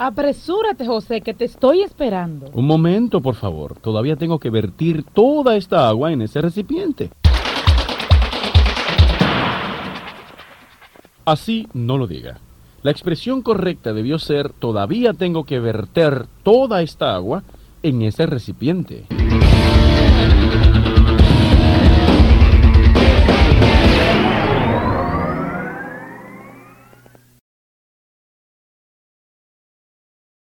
Apresúrate, José, que te estoy esperando. Un momento, por favor. Todavía tengo que vertir toda esta agua en ese recipiente. Así no lo diga. La expresión correcta debió ser todavía tengo que verter toda esta agua en ese recipiente.